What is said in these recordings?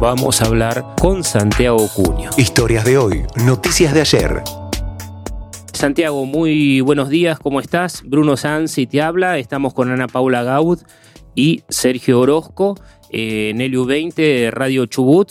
vamos a hablar con Santiago Cuño. Historias de hoy, noticias de ayer. Santiago, muy buenos días, ¿cómo estás? Bruno Sansi te habla, estamos con Ana Paula Gaud y Sergio Orozco en el U20 Radio Chubut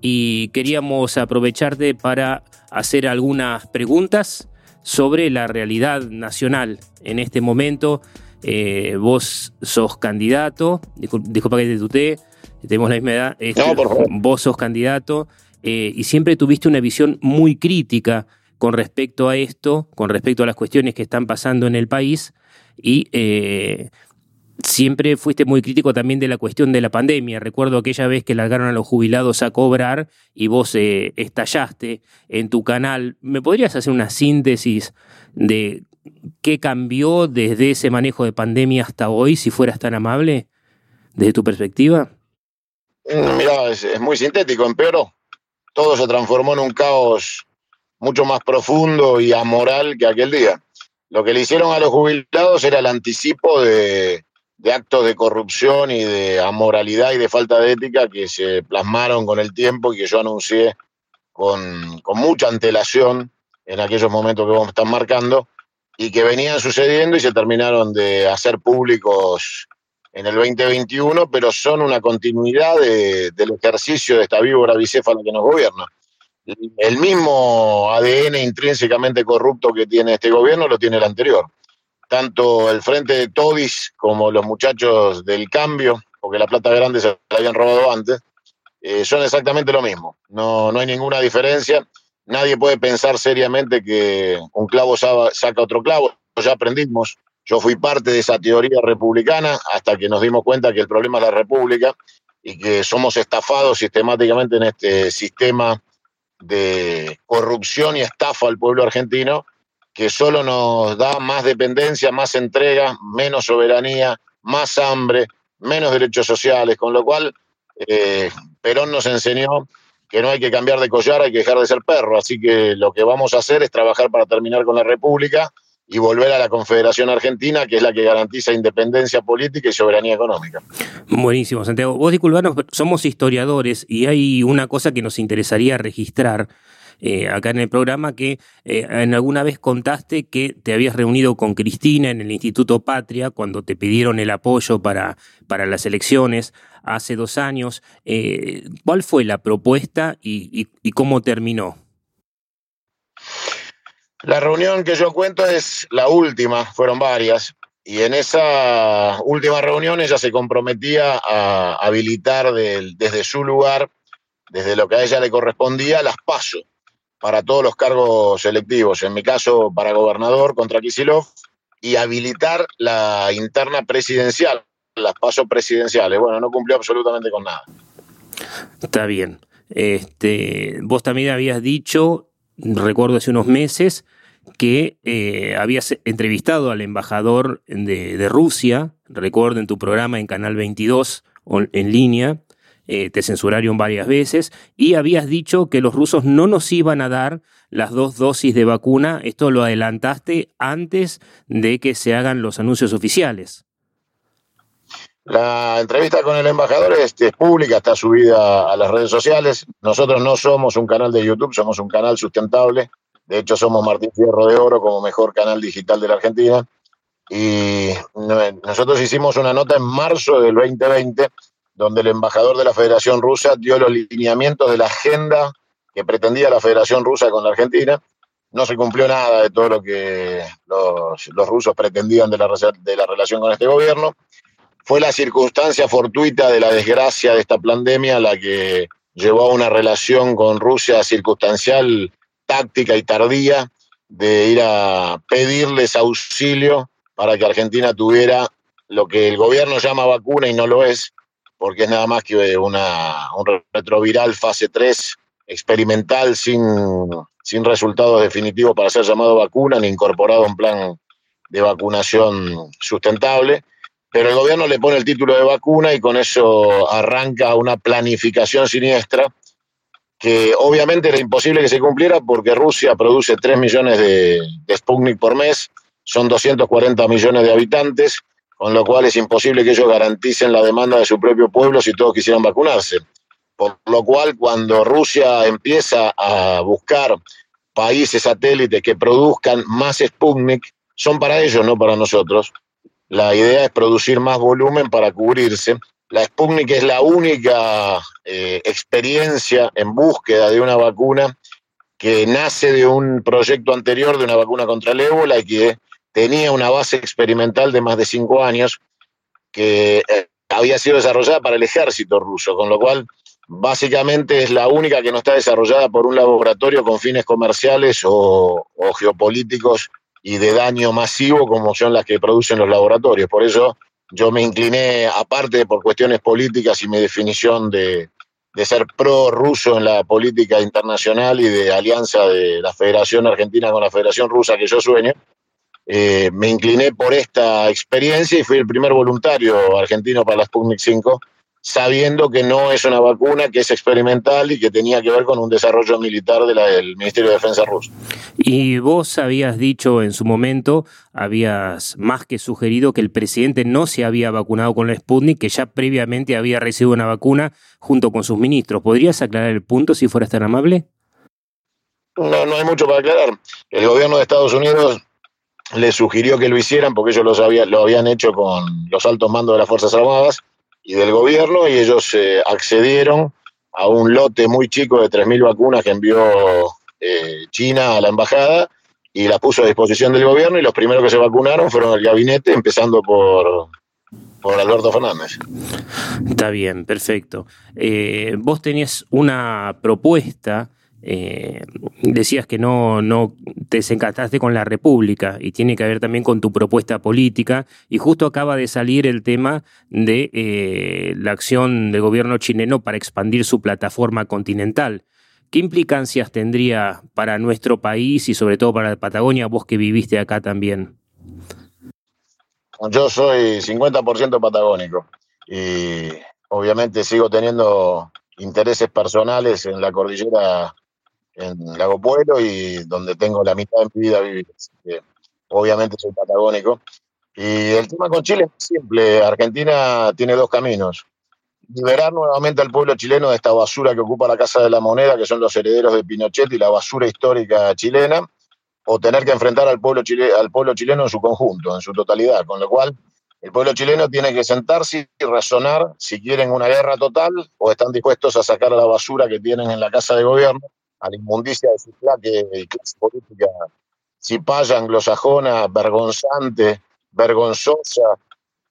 y queríamos aprovecharte para hacer algunas preguntas sobre la realidad nacional en este momento. Eh, vos sos candidato, disculpa que te tuté, tenemos la misma edad, este, vos sos candidato eh, y siempre tuviste una visión muy crítica con respecto a esto, con respecto a las cuestiones que están pasando en el país y eh, siempre fuiste muy crítico también de la cuestión de la pandemia. Recuerdo aquella vez que largaron a los jubilados a cobrar y vos eh, estallaste en tu canal. ¿Me podrías hacer una síntesis de qué cambió desde ese manejo de pandemia hasta hoy, si fueras tan amable, desde tu perspectiva? Mm, mira, es, muy sintético, empeoró. Todo se transformó en un caos mucho más profundo y amoral que aquel día. Lo que le hicieron a los jubilados era el anticipo de, actos de corrupción y de amoralidad y de falta de ética que se plasmaron con el tiempo y que yo anuncié con, mucha antelación en aquellos momentos que vos están marcando y que venían sucediendo y se terminaron de hacer públicos en el 2021, pero son una continuidad del ejercicio de esta víbora bicéfala que nos gobierna. El mismo ADN intrínsecamente corrupto que tiene este gobierno lo tiene el anterior. Tanto el frente de Todis como los muchachos del cambio, porque la plata grande se la habían robado antes, eh, son exactamente lo mismo. No, no hay ninguna diferencia. Nadie puede pensar seriamente que un clavo saca otro clavo. Ya aprendimos yo fui parte de esa teoría republicana hasta que nos dimos cuenta que el problema es la república y que somos estafados sistemáticamente en este sistema de corrupción y estafa al pueblo argentino que solo nos da más dependencia, más entrega, menos soberanía, más hambre, menos derechos sociales, con lo cual eh, Perón nos enseñó que no hay que cambiar de collar, hay que dejar de ser perro, así que lo que vamos a hacer es trabajar para terminar con la república y volver a la Confederación Argentina, que es la que garantiza independencia política y soberanía económica. Buenísimo, Santiago. Vos disculpanos, somos historiadores y hay una cosa que nos interesaría registrar. Eh, acá en el programa que eh, en alguna vez contaste que te habías reunido con Cristina en el Instituto Patria cuando te pidieron el apoyo para, para las elecciones hace dos años. Eh, ¿Cuál fue la propuesta y cómo terminó? La reunión que yo cuento es la última, fueron varias, y en esa última reunión ella se comprometía a habilitar desde su lugar, desde lo que a ella le correspondía, las pasos para todos los cargos electivos, en mi caso para gobernador contra Kisilov, y habilitar la interna presidencial, las pasos presidenciales. Bueno, no cumplió absolutamente con nada. Está bien. Este, vos también habías dicho recuerdo hace unos meses que eh, habías entrevistado al embajador de, Rusia, recuerdo en tu programa en Canal 22 en línea, eh, te censuraron varias veces, y habías dicho que los rusos no nos iban a dar las dos dosis de vacuna, esto lo adelantaste antes de que se hagan los anuncios oficiales. La entrevista con el embajador es, pública, está subida a las redes sociales. Nosotros no somos un canal de YouTube, somos un canal sustentable. De hecho, somos Martín Fierro de Oro como mejor canal digital de la Argentina. Y nosotros hicimos una nota en marzo del 2020 donde el embajador de la Federación Rusa dio los lineamientos de la agenda que pretendía la Federación Rusa con la Argentina. No se cumplió nada de todo lo que los, rusos pretendían de la, de la relación con este gobierno fue la circunstancia fortuita de la desgracia de esta pandemia la que llevó a una relación con Rusia circunstancial, táctica y tardía de ir a pedirles auxilio para que Argentina tuviera lo que el gobierno llama vacuna y no lo es, porque es nada más que una, un retroviral fase 3 experimental sin, sin resultados definitivos para ser llamado vacuna ni incorporado a un plan de vacunación sustentable pero el gobierno le pone el título de vacuna y con eso arranca una planificación siniestra que obviamente era imposible que se cumpliera porque Rusia produce 3 millones de, Sputnik por mes, son 240 millones de habitantes, con lo cual es imposible que ellos garanticen la demanda de su propio pueblo si todos quisieran vacunarse. por lo cual cuando Rusia empieza a buscar países satélites que produzcan más Sputnik, son para ellos, no para nosotros. La idea es producir más volumen para cubrirse. La Sputnik es la única eh, experiencia en búsqueda de una vacuna que nace de un proyecto anterior de una vacuna contra el ébola y que tenía una base experimental de más de cinco años que eh, había sido desarrollada para el ejército ruso, con lo cual básicamente es la única que no está desarrollada por un laboratorio con fines comerciales o, o geopolíticos y de daño masivo como son las que producen los laboratorios. Por eso yo me incliné, aparte por cuestiones políticas y mi definición de, de ser pro-ruso en la política internacional y de alianza de la Federación Argentina con la Federación Rusa que yo sueño, eh, me incliné por esta experiencia y fui el primer voluntario argentino para la Sputnik 5 sabiendo que no es una vacuna, que es experimental y que tenía que ver con un desarrollo militar del Ministerio de Defensa ruso. Y vos habías dicho en su momento, habías más que sugerido que el presidente no se había vacunado con la Sputnik, que ya previamente había recibido una vacuna junto con sus ministros. ¿Podrías aclarar el punto si fueras tan amable? No, no hay mucho para aclarar. El gobierno de Estados Unidos le sugirió que lo hicieran porque ellos lo, lo habían hecho con los altos mandos de las Fuerzas Armadas y del gobierno y ellos eh, accedieron a un lote muy chico de 3.000 vacunas que envió eh, China a la embajada y las puso a disposición del gobierno y los primeros que se vacunaron fueron el gabinete, empezando por, por Alberto Fernández. Está bien, perfecto. Eh, vos tenías una propuesta decías que no, no te desencantaste con la República y tiene que ver también con tu propuesta política y justo acaba de salir el tema de eh, la acción del gobierno chileno para expandir su plataforma continental. ¿Qué implicancias tendría para nuestro país y sobre todo para Patagonia, vos que viviste acá también? Yo soy 50% patagónico y obviamente sigo teniendo intereses personales en la cordillera en Lago Pueblo y donde tengo la mitad de mi vida vivir. obviamente soy patagónico. Y el tema con Chile es simple. Argentina tiene dos caminos. Liberar nuevamente al pueblo chileno de esta basura que ocupa la Casa de la Moneda, que son los herederos de Pinochet y la basura histórica chilena, o tener que enfrentar al pueblo, al pueblo chileno en su conjunto, en su totalidad. Con lo cual, el pueblo chileno tiene que sentarse y razonar si quieren una guerra total o están dispuestos a sacar la basura que tienen en la Casa de Gobierno a la inmundicia de su clase, clase política cipaya, anglosajona, vergonzante, vergonzosa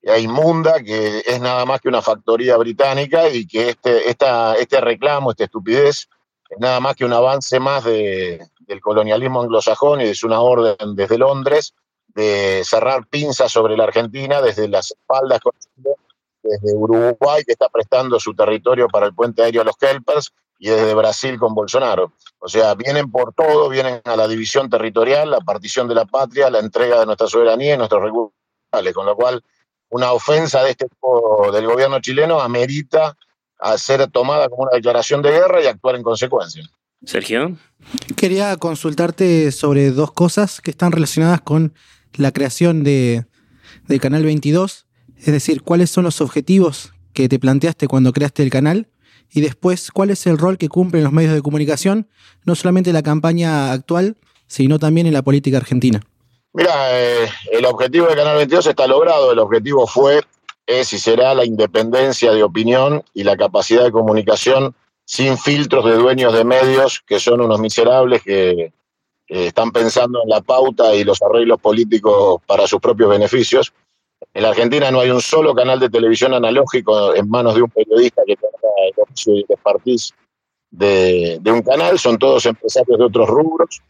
e inmunda, que es nada más que una factoría británica y que este, esta, este reclamo, esta estupidez, es nada más que un avance más de, del colonialismo anglosajón y es una orden desde Londres de cerrar pinzas sobre la Argentina desde las espaldas desde Uruguay, que está prestando su territorio para el puente aéreo a los Kelpers, y desde Brasil con Bolsonaro. O sea, vienen por todo, vienen a la división territorial, la partición de la patria, la entrega de nuestra soberanía y nuestros recursos, con lo cual una ofensa de este tipo del gobierno chileno amerita a ser tomada como una declaración de guerra y actuar en consecuencia. Sergio. Quería consultarte sobre dos cosas que están relacionadas con la creación de, del Canal 22, es decir, cuáles son los objetivos que te planteaste cuando creaste el canal y después cuál es el rol que cumplen los medios de comunicación, no solamente en la campaña actual, sino también en la política argentina. Mira, eh, el objetivo del Canal 22 está logrado, el objetivo fue, es y será la independencia de opinión y la capacidad de comunicación sin filtros de dueños de medios que son unos miserables que están pensando en la pauta y los arreglos políticos para sus propios beneficios. En la Argentina no hay un solo canal de televisión analógico en manos de un periodista que tenga el oficio de, de un canal, son todos empresarios de otros rubros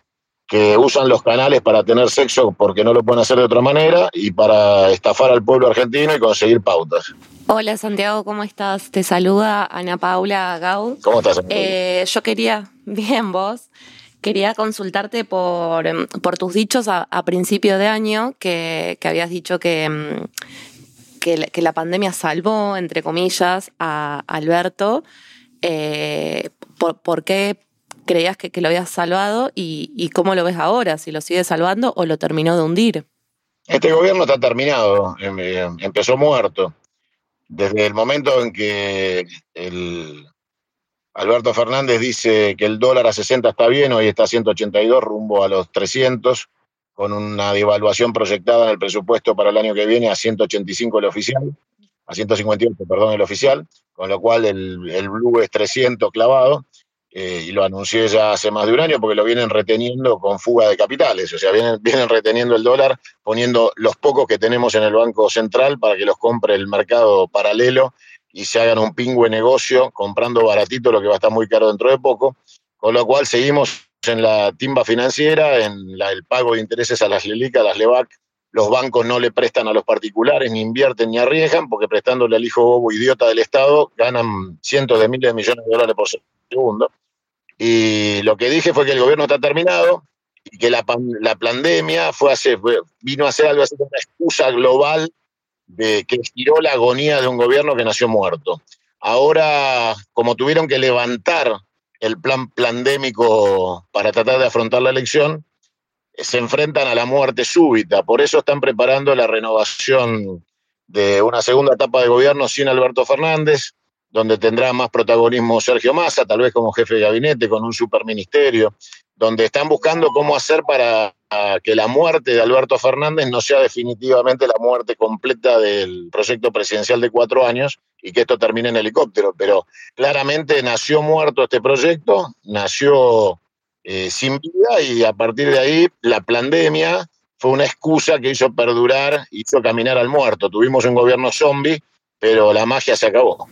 que usan los canales para tener sexo porque no lo pueden hacer de otra manera y para estafar al pueblo argentino y conseguir pautas. Hola Santiago, ¿cómo estás? Te saluda Ana Paula Gaud. ¿Cómo estás? Eh, yo quería, bien vos, Quería consultarte por, em, por tus dichos a, principio de año, que, habías dicho que, em, que, la pandemia salvó, entre comillas, a Alberto. Eh, por, qué creías que, lo habías salvado y, cómo lo ves ahora? ¿Si lo sigue salvando o lo terminó de hundir? Este gobierno está terminado, em, empezó muerto. Desde el momento en que el, Alberto Fernández dice que el dólar a 60 está bien, hoy está a 182, rumbo a los 300, con una devaluación proyectada en el presupuesto para el año que viene a 185 el oficial, a 158, perdón, el oficial, con lo cual el, el blue es 300 clavado. Eh, y lo anuncié ya hace más de un año porque lo vienen reteniendo con fuga de capitales, o sea, vienen, vienen reteniendo el dólar, poniendo los pocos que tenemos en el Banco Central para que los compre el mercado paralelo y se hagan un pingüe negocio comprando baratito lo que va a estar muy caro dentro de poco, con lo cual seguimos en la timba financiera, en el pago de intereses a las LELIC, a las LEVAC, los bancos no le prestan a los particulares, ni invierten ni arriesgan, porque prestándole al hijo bobo idiota del Estado ganan cientos de miles de millones de dólares por segundo. Y lo que dije fue que el gobierno está terminado y que la, la pandemia fue hace, vino a ser algo así como una excusa global de que estiró la agonía de un gobierno que nació muerto. Ahora, como tuvieron que levantar el plan pandémico para tratar de afrontar la elección, se enfrentan a la muerte súbita. Por eso están preparando la renovación de una segunda etapa de gobierno sin Alberto Fernández, donde tendrá más protagonismo Sergio Massa, tal vez como jefe de gabinete, con un superministerio, donde están buscando cómo hacer para que la muerte de Alberto Fernández no sea definitivamente la muerte completa del proyecto presidencial de cuatro años y que esto termine en helicóptero. Pero claramente nació muerto este proyecto, nació eh, sin vida y a partir de ahí la pandemia fue una excusa que hizo perdurar, hizo caminar al muerto. Tuvimos un gobierno zombie, pero la magia se acabó.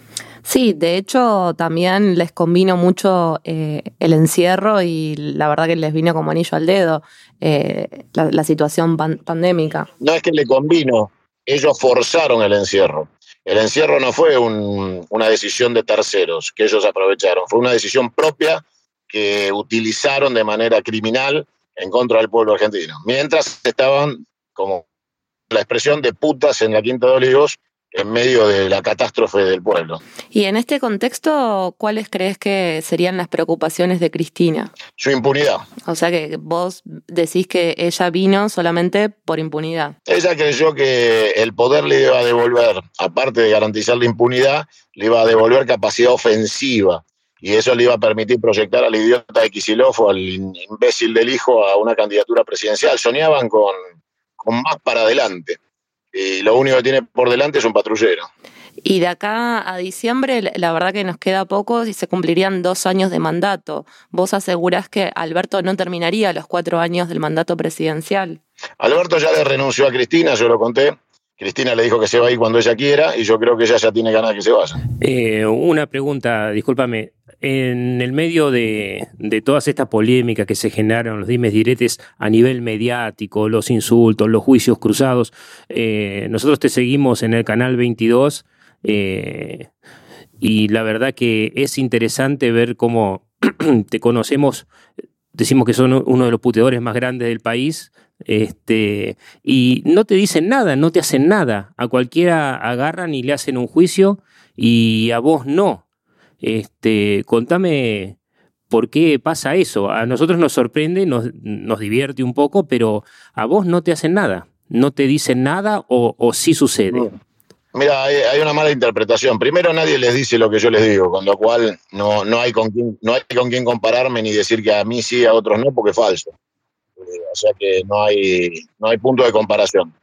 Sí, de hecho también les convino mucho eh, el encierro y la verdad que les vino como anillo al dedo eh, la, situación pandémica. No es que le convino, ellos forzaron el encierro. El encierro no fue una decisión de terceros que ellos aprovecharon, fue una decisión propia que utilizaron de manera criminal en contra del pueblo argentino. Mientras estaban, como la expresión de putas en la Quinta de Olivos, en medio de la catástrofe del pueblo. Y en este contexto, ¿cuáles crees que serían las preocupaciones de Cristina? Su impunidad. O sea que vos decís que ella vino solamente por impunidad. Ella creyó que el poder le iba a devolver, aparte de garantizar la impunidad, le iba a devolver capacidad ofensiva. Y eso le iba a permitir proyectar al idiota de Kicillof o al imbécil del hijo a una candidatura presidencial. Soñaban con, con más para adelante y lo único que tiene por delante es un patrullero. Y de acá a diciembre, la verdad que nos queda poco y se cumplirían dos años de mandato. ¿Vos asegurás que Alberto no terminaría los cuatro años del mandato presidencial? Alberto ya le renunció a Cristina, yo lo conté. Cristina le dijo que se va a ir cuando ella quiera y yo creo que ella ya tiene ganas de que se vaya. Eh, una pregunta, discúlpame. En el medio de, todas estas polémicas que se generaron, los dimes diretes a nivel mediático, los insultos, los juicios cruzados, eh, nosotros te seguimos en el canal 22 eh, y la verdad que es interesante ver cómo te conocemos, decimos que son uno de los puteadores más grandes del país, este, y no te dicen nada, no te hacen nada. A cualquiera agarran y le hacen un juicio y a vos no. Este, contame por qué pasa eso. A nosotros nos sorprende, nos, nos divierte un poco, pero a vos no te hacen nada. No te dicen nada o, o sí sucede. Mira, hay, una mala interpretación. Primero, nadie les dice lo que yo les digo, con lo cual no, no, hay con quién, no hay con compararme ni decir que a mí sí, a otros no, porque es falso. Eh, o sea que no hay, no hay punto de comparación.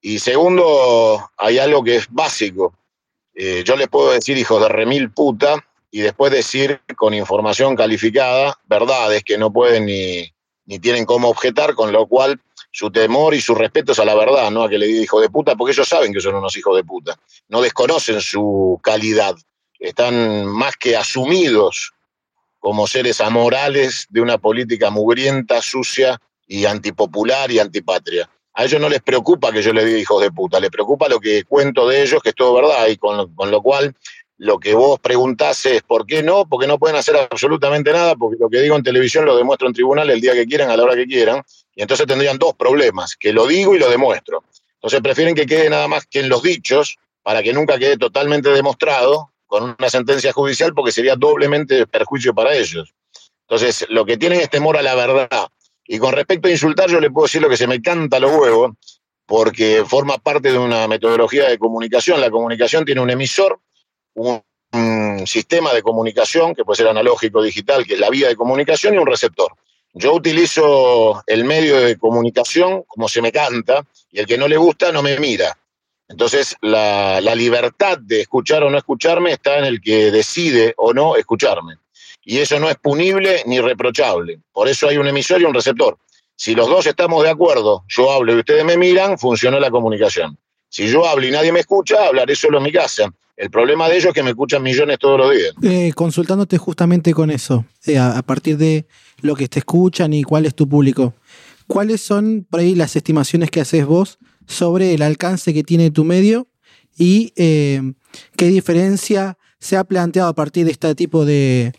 Y segundo, hay algo que es básico. Eh, yo les puedo decir hijos de remil puta y después decir con información calificada verdades que no pueden ni, ni tienen cómo objetar, con lo cual su temor y su respeto es a la verdad, no a que le diga hijo de puta, porque ellos saben que son unos hijos de puta. No desconocen su calidad. Están más que asumidos como seres amorales de una política mugrienta, sucia y antipopular y antipatria. A ellos no les preocupa que yo les diga hijos de puta, les preocupa lo que cuento de ellos, que es todo verdad, y con con lo cual lo que vos preguntás es ¿por qué no? Porque no pueden hacer absolutamente nada, porque lo que digo en televisión lo demuestro en tribunal el día que quieran, a la hora que quieran, y entonces tendrían dos problemas, que lo digo y lo demuestro. Entonces prefieren que quede nada más que en los dichos, para que nunca quede totalmente demostrado, con una sentencia judicial porque sería doblemente perjuicio para ellos. Entonces, lo que tienen es temor a la verdad. Y con respecto a insultar, yo le puedo decir lo que se me canta los huevos, porque forma parte de una metodología de comunicación. La comunicación tiene un emisor, un sistema de comunicación, que puede ser analógico, digital, que es la vía de comunicación, y un receptor. Yo utilizo el medio de comunicación como se me canta, y el que no le gusta no me mira. Entonces, la, la, libertad de escuchar o no escucharme está en el que decide o no escucharme. Y eso no es punible ni reprochable. Por eso hay un emisor y un receptor. Si los dos estamos de acuerdo, yo hablo y ustedes me miran, funcionó la comunicación. Si yo hablo y nadie me escucha, hablaré solo en mi casa. El problema de ellos es que me escuchan millones todos los días. Eh, consultándote justamente con eso, eh, a, a, partir de lo que te escuchan y cuál es tu público, ¿cuáles son por ahí las estimaciones que haces vos sobre el alcance que tiene tu medio y eh, qué diferencia se ha planteado a partir de este tipo de,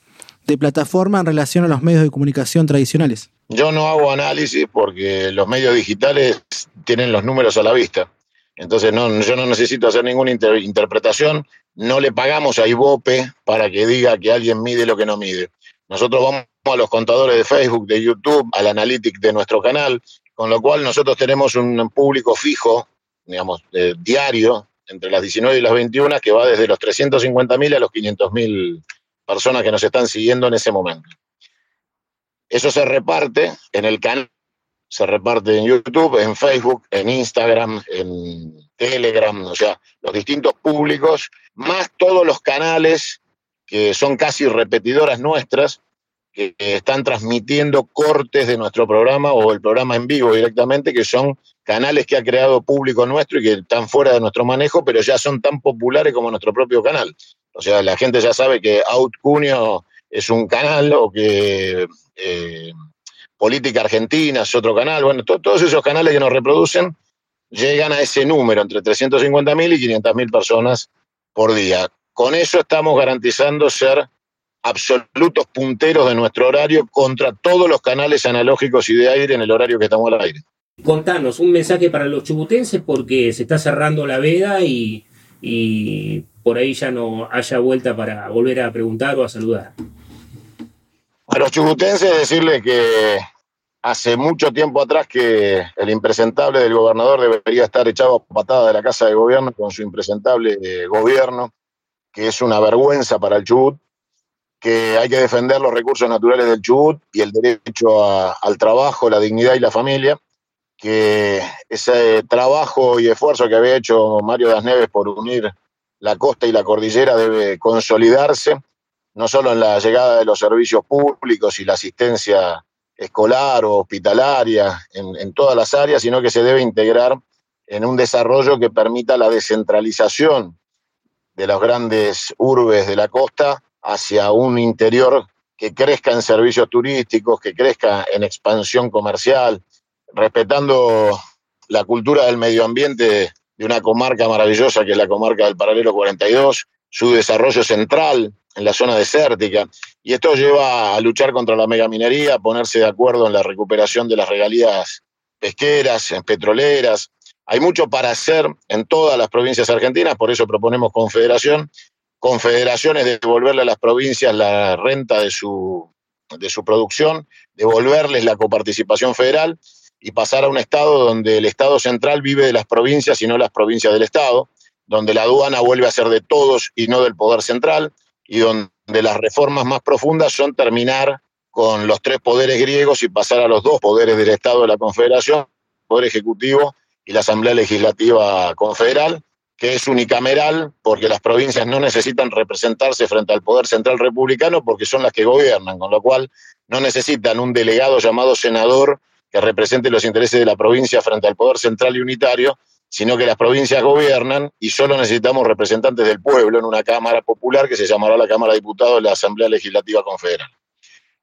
de plataforma en relación a los medios de comunicación tradicionales? Yo no hago análisis porque los medios digitales tienen los números a la vista. Entonces no, yo no necesito hacer ninguna inter interpretación, no le pagamos a Ibope para que diga que alguien mide lo que no mide. Nosotros vamos a los contadores de Facebook, de YouTube, al analytics de nuestro canal, con lo cual nosotros tenemos un público fijo, digamos, diario, entre las 19 y las 21, que va desde los 350.000 a los 500.000 personas que nos están siguiendo en ese momento. Eso se reparte en el canal se reparte en YouTube, en Facebook, en Instagram, en Telegram, o sea, los distintos públicos, más todos los canales que son casi repetidoras nuestras, que están transmitiendo cortes de nuestro programa o el programa en vivo directamente, que son canales que ha creado público nuestro y que están fuera de nuestro manejo, pero ya son tan populares como nuestro propio canal. O sea, la gente ya sabe que Out Cunio es un canal o que eh, Política Argentina es otro canal, bueno, to todos esos canales que nos reproducen llegan a ese número, entre 350.000 y 500.000 personas por día. Con eso estamos garantizando ser absolutos punteros de nuestro horario contra todos los canales analógicos y de aire en el horario que estamos al aire. Contanos un mensaje para los chubutenses porque se está cerrando la veda y por ahí ya no haya vuelta para volver a preguntar o a saludar. A los chubutenses decirles que hace mucho tiempo atrás que el impresentable del gobernador debería estar echado a patada de la Casa de Gobierno con su impresentable gobierno, que es una vergüenza para el Chubut, que hay que defender los recursos naturales del Chubut y el derecho al trabajo, la dignidad y la familia, que ese trabajo y esfuerzo que había hecho Mario Das Neves por unir la costa y la cordillera debe consolidarse, no solo en la llegada de los servicios públicos y la asistencia escolar o hospitalaria, en, todas las áreas, sino que se debe integrar en un desarrollo que permita la descentralización de las grandes urbes de la costa hacia un interior que crezca en servicios turísticos, que crezca en expansión comercial, respetando la cultura del medio ambiente de una comarca maravillosa que es la comarca del Paralelo 42, su desarrollo central, en la zona desértica. Y esto lleva a luchar contra la megaminería, a ponerse de acuerdo en la recuperación de las regalías pesqueras, petroleras. Hay mucho para hacer en todas las provincias argentinas, por eso proponemos confederación. Confederación es devolverle a las provincias la renta de su, de su producción, devolverles la coparticipación federal y pasar a un Estado donde el Estado central vive de las provincias y no las provincias del Estado, donde la aduana vuelve a ser de todos y no del poder central, y donde las reformas más profundas son terminar con los tres poderes griegos y pasar a los dos poderes del Estado de la Confederación, el Poder Ejecutivo y la Asamblea Legislativa Confederal, que es unicameral porque las provincias no necesitan representarse frente al Poder Central Republicano porque son las que gobiernan, con lo cual no necesitan un delegado llamado senador que represente los intereses de la provincia frente al Poder Central y Unitario, sino que las provincias gobiernan y solo necesitamos representantes del pueblo en una Cámara Popular que se llamará la Cámara de Diputados de la Asamblea Legislativa Confederal.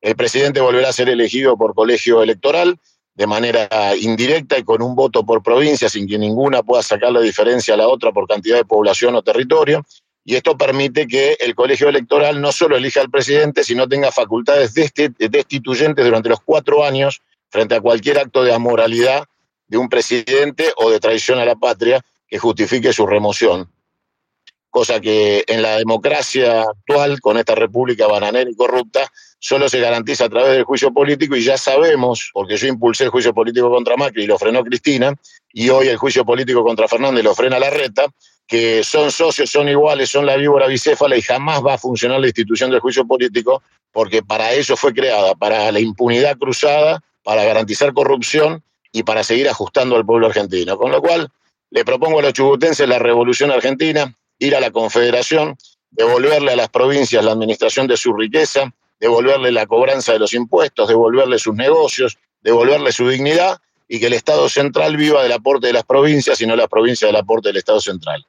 El presidente volverá a ser elegido por colegio electoral de manera indirecta y con un voto por provincia, sin que ninguna pueda sacar la diferencia a la otra por cantidad de población o territorio. Y esto permite que el colegio electoral no solo elija al presidente, sino tenga facultades destituyentes durante los cuatro años frente a cualquier acto de amoralidad de un presidente o de traición a la patria que justifique su remoción. Cosa que en la democracia actual, con esta república bananera y corrupta, solo se garantiza a través del juicio político y ya sabemos, porque yo impulsé el juicio político contra Macri y lo frenó Cristina, y hoy el juicio político contra Fernández lo frena Larreta, que son socios, son iguales, son la víbora bicéfala y jamás va a funcionar la institución del juicio político porque para eso fue creada, para la impunidad cruzada, para garantizar corrupción y para seguir ajustando al pueblo argentino. Con lo cual, le propongo a los chubutenses la revolución argentina, ir a la confederación, devolverle a las provincias la administración de su riqueza, devolverle la cobranza de los impuestos, devolverle sus negocios, devolverle su dignidad y que el Estado central viva del aporte de las provincias y no las provincias del aporte del Estado central.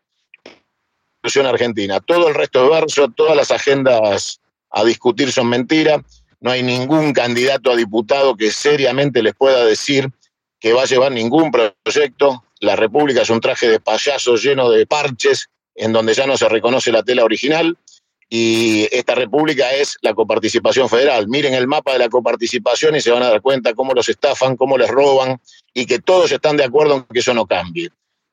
Revolución Argentina. Todo el resto de verso, todas las agendas a discutir son mentiras. No hay ningún candidato a diputado que seriamente les pueda decir que va a llevar ningún proyecto. La República es un traje de payaso lleno de parches en donde ya no se reconoce la tela original y esta república es la coparticipación federal. Miren el mapa de la coparticipación y se van a dar cuenta cómo los estafan, cómo les roban y que todos están de acuerdo en que eso no cambie.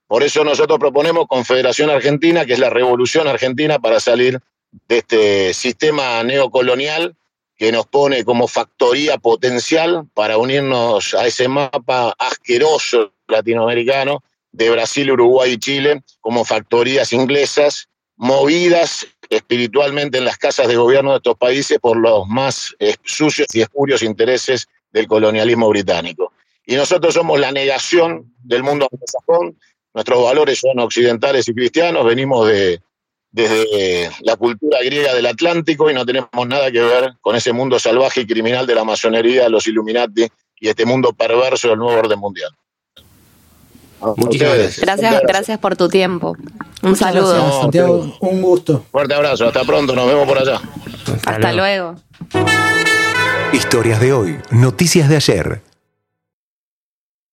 Por eso nosotros proponemos Confederación Argentina, que es la revolución argentina para salir de este sistema neocolonial que nos pone como factoría potencial para unirnos a ese mapa asqueroso latinoamericano de Brasil, Uruguay y Chile como factorías inglesas movidas espiritualmente en las casas de gobierno de estos países por los más eh, sucios y espurios intereses del colonialismo británico. Y nosotros somos la negación del mundo anglosajón, nuestros valores son occidentales y cristianos, venimos de, desde la cultura griega del Atlántico y no tenemos nada que ver con ese mundo salvaje y criminal de la masonería, los Illuminati y este mundo perverso del nuevo orden mundial. Muchas gracias. Gracias, gracias por tu tiempo. Un saludo. Santiago, un gusto. Fuerte abrazo, hasta pronto, nos vemos por allá. Hasta, luego. Historias de hoy, noticias de ayer.